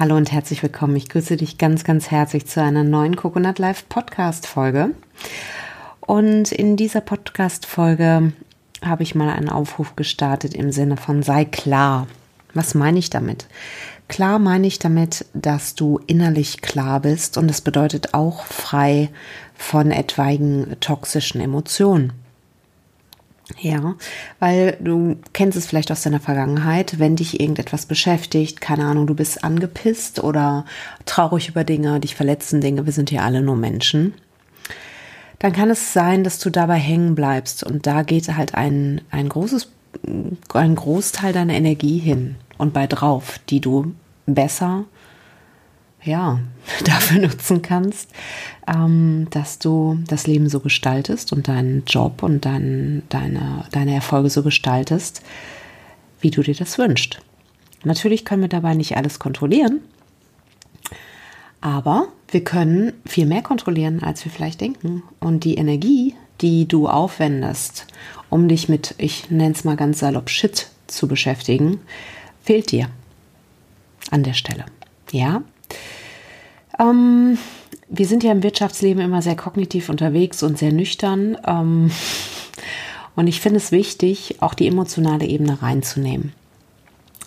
Hallo und herzlich willkommen. Ich grüße dich ganz, ganz herzlich zu einer neuen Coconut Live Podcast Folge. Und in dieser Podcast Folge habe ich mal einen Aufruf gestartet im Sinne von sei klar. Was meine ich damit? Klar meine ich damit, dass du innerlich klar bist und das bedeutet auch frei von etwaigen toxischen Emotionen. Ja, weil du kennst es vielleicht aus deiner Vergangenheit, wenn dich irgendetwas beschäftigt, keine Ahnung, du bist angepisst oder traurig über Dinge, dich verletzen Dinge, wir sind ja alle nur Menschen, dann kann es sein, dass du dabei hängen bleibst und da geht halt ein, ein großes, ein Großteil deiner Energie hin und bei drauf, die du besser ja, dafür nutzen kannst, ähm, dass du das Leben so gestaltest und deinen Job und dein, deine, deine Erfolge so gestaltest, wie du dir das wünschst. Natürlich können wir dabei nicht alles kontrollieren, aber wir können viel mehr kontrollieren, als wir vielleicht denken. Und die Energie, die du aufwendest, um dich mit, ich nenne es mal ganz salopp, Shit zu beschäftigen, fehlt dir an der Stelle. Ja, ähm, wir sind ja im Wirtschaftsleben immer sehr kognitiv unterwegs und sehr nüchtern. Ähm, und ich finde es wichtig, auch die emotionale Ebene reinzunehmen.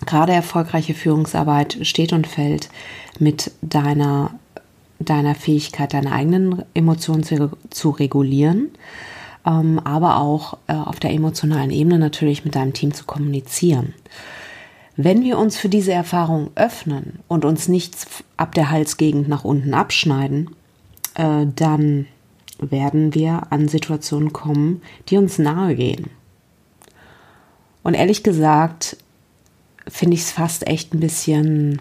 Gerade erfolgreiche Führungsarbeit steht und fällt mit deiner, deiner Fähigkeit, deine eigenen Emotionen zu, zu regulieren, ähm, aber auch äh, auf der emotionalen Ebene natürlich mit deinem Team zu kommunizieren. Wenn wir uns für diese Erfahrung öffnen und uns nichts ab der Halsgegend nach unten abschneiden, äh, dann werden wir an Situationen kommen, die uns nahe gehen. Und ehrlich gesagt, finde ich es fast echt ein bisschen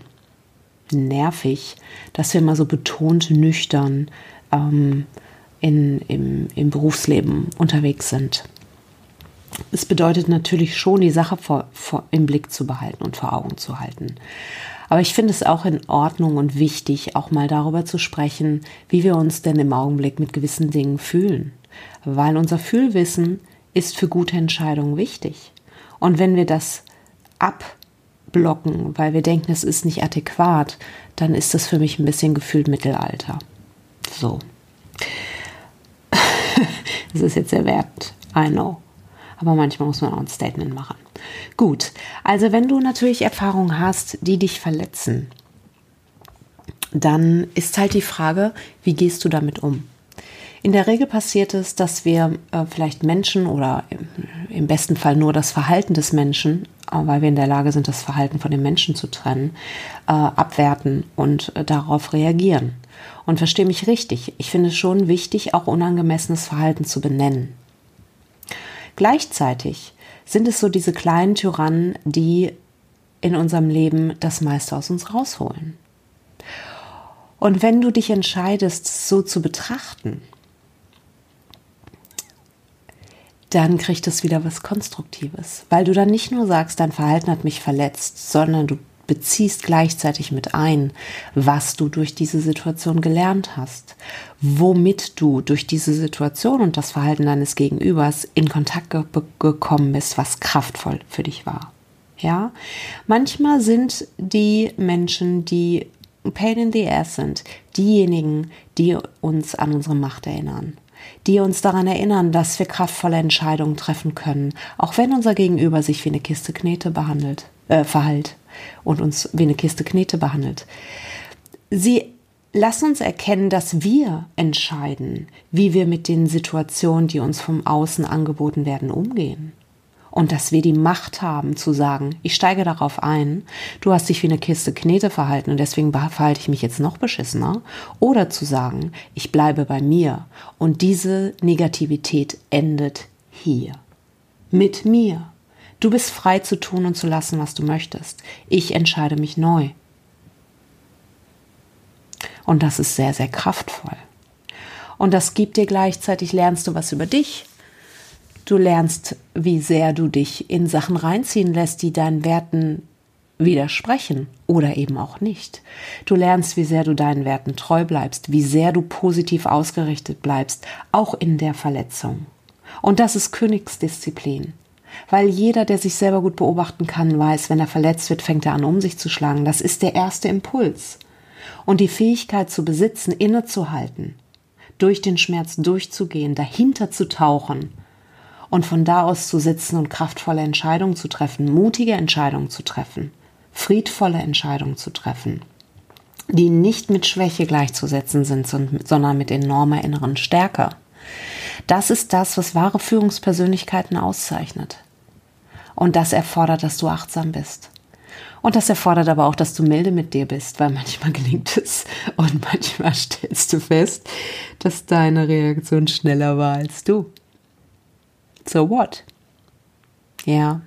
nervig, dass wir immer so betont nüchtern ähm, in, im, im Berufsleben unterwegs sind. Es bedeutet natürlich schon, die Sache vor, vor, im Blick zu behalten und vor Augen zu halten. Aber ich finde es auch in Ordnung und wichtig, auch mal darüber zu sprechen, wie wir uns denn im Augenblick mit gewissen Dingen fühlen. Weil unser Fühlwissen ist für gute Entscheidungen wichtig. Und wenn wir das abblocken, weil wir denken, es ist nicht adäquat, dann ist das für mich ein bisschen gefühlt Mittelalter. So. Das ist jetzt sehr wert. I know aber manchmal muss man auch ein Statement machen. Gut, also wenn du natürlich Erfahrungen hast, die dich verletzen, dann ist halt die Frage, wie gehst du damit um? In der Regel passiert es, dass wir äh, vielleicht Menschen oder im, im, besten Fall nur das Verhalten des Menschen, äh, weil wir in der Lage sind, das Verhalten von dem Menschen zu trennen, äh, abwerten und äh, darauf reagieren. Und verstehe mich richtig, ich finde es schon wichtig, auch unangemessenes Verhalten zu benennen. Gleichzeitig sind es so diese kleinen Tyrannen, die in unserem Leben das meiste aus uns rausholen. Und wenn du dich entscheidest, so zu betrachten, dann kriegt es wieder was Konstruktives, weil du dann nicht nur sagst, dein Verhalten hat mich verletzt, sondern du beziehst gleichzeitig mit ein, was du durch diese Situation gelernt hast, womit du durch diese Situation und das Verhalten deines Gegenübers in Kontakt ge gekommen bist, was kraftvoll für dich war. Ja, manchmal sind die Menschen, die Pain in the Ass sind, diejenigen, die uns an unsere Macht erinnern, die uns daran erinnern, dass wir kraftvolle Entscheidungen treffen können, auch wenn unser Gegenüber sich wie eine Kiste Knete behandelt, äh, verhält und uns wie eine Kiste Knete behandelt. Sie lassen uns erkennen, dass wir entscheiden, wie wir mit den Situationen, die uns vom Außen angeboten werden, umgehen. Und dass wir die Macht haben zu sagen, ich steige darauf ein, du hast dich wie eine Kiste Knete verhalten und deswegen verhalte ich mich jetzt noch beschissener. Oder zu sagen, ich bleibe bei mir und diese Negativität endet hier. Mit mir. Du bist frei zu tun und zu lassen, was du möchtest. Ich entscheide mich neu. Und das ist sehr, sehr kraftvoll. Und das gibt dir gleichzeitig, lernst du was über dich. Du lernst, wie sehr du dich in Sachen reinziehen lässt, die deinen Werten widersprechen oder eben auch nicht. Du lernst, wie sehr du deinen Werten treu bleibst, wie sehr du positiv ausgerichtet bleibst, auch in der Verletzung. Und das ist Königsdisziplin. Weil jeder, der sich selber gut beobachten kann, weiß, wenn er verletzt wird, fängt er an, um sich zu schlagen. Das ist der erste Impuls. Und die Fähigkeit zu besitzen, innezuhalten, durch den Schmerz durchzugehen, dahinter zu tauchen und von da aus zu sitzen und kraftvolle Entscheidungen zu treffen, mutige Entscheidungen zu treffen, friedvolle Entscheidungen zu treffen, die nicht mit Schwäche gleichzusetzen sind, sondern mit enormer inneren Stärke. Das ist das, was wahre Führungspersönlichkeiten auszeichnet. Und das erfordert, dass du achtsam bist. Und das erfordert aber auch, dass du milde mit dir bist, weil manchmal gelingt es und manchmal stellst du fest, dass deine Reaktion schneller war als du. So what? Ja.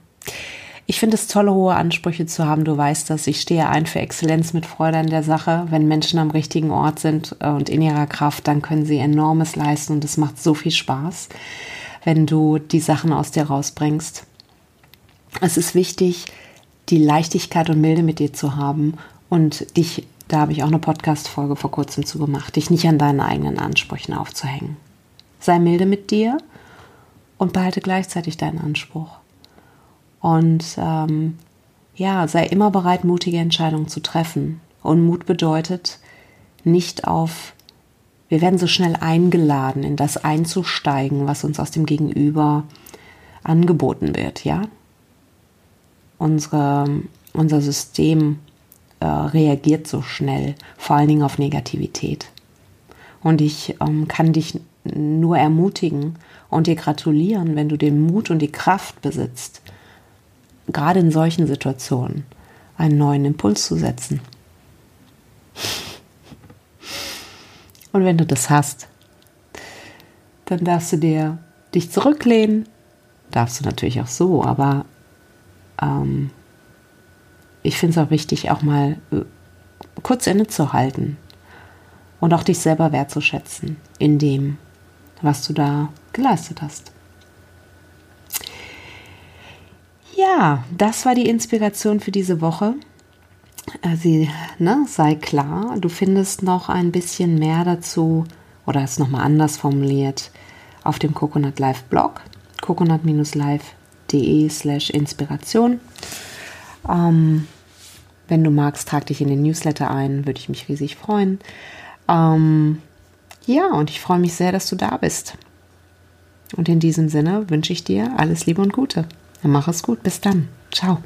Ich finde es toll, hohe Ansprüche zu haben. Du weißt das. Ich stehe ein für Exzellenz mit Freude an der Sache. Wenn Menschen am richtigen Ort sind äh, und in ihrer Kraft, dann können sie enormes leisten und es macht so viel Spaß, wenn du die Sachen aus dir rausbringst. Es ist wichtig, die Leichtigkeit und Milde mit dir zu haben und dich, da habe ich auch eine Podcast-Folge vor kurzem zu gemacht, dich nicht an deinen eigenen Ansprüchen aufzuhängen. Sei milde mit dir und behalte gleichzeitig deinen Anspruch. Und ähm, ja, sei immer bereit, mutige Entscheidungen zu treffen. Und Mut bedeutet nicht auf, wir werden so schnell eingeladen, in das einzusteigen, was uns aus dem Gegenüber angeboten wird, ja. Unsere, unser System äh, reagiert so schnell, vor allen Dingen auf Negativität. Und ich ähm, kann dich nur ermutigen und dir gratulieren, wenn du den Mut und die Kraft besitzt, gerade in solchen Situationen einen neuen Impuls zu setzen. Und wenn du das hast, dann darfst du dir dich zurücklehnen. Darfst du natürlich auch so, aber ähm, ich finde es auch wichtig, auch mal äh, kurz innezuhalten und auch dich selber wertzuschätzen in dem, was du da geleistet hast. Ja, das war die Inspiration für diese Woche. Sie, ne, sei klar, du findest noch ein bisschen mehr dazu oder es nochmal anders formuliert auf dem Coconut Live Blog, coconut-live.de slash Inspiration. Ähm, wenn du magst, trag dich in den Newsletter ein, würde ich mich riesig freuen. Ähm, ja, und ich freue mich sehr, dass du da bist. Und in diesem Sinne wünsche ich dir alles Liebe und Gute. Dann mach es gut. Bis dann. Ciao.